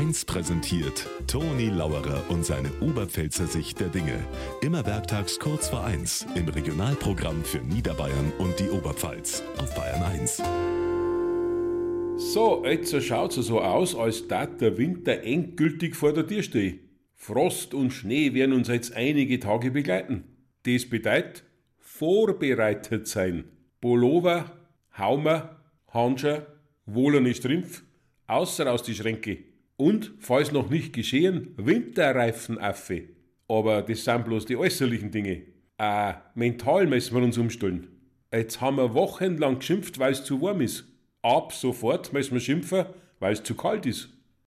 1 präsentiert Toni Lauerer und seine Oberpfälzer Sicht der Dinge. Immer werktags kurz vor 1 im Regionalprogramm für Niederbayern und die Oberpfalz auf Bayern 1. So, jetzt schaut es so aus, als dat der Winter endgültig vor der Tür stehe. Frost und Schnee werden uns jetzt einige Tage begleiten. Das bedeutet vorbereitet sein. Pullover, Haumer, Hanscher, wohlerne Strümpf, außer aus die Schränke. Und, falls noch nicht geschehen, Winterreifen affe. Aber das sind bloß die äußerlichen Dinge. Äh, mental müssen wir uns umstellen. Jetzt haben wir wochenlang geschimpft, weil es zu warm ist. Ab sofort müssen wir schimpfen, weil es zu kalt ist.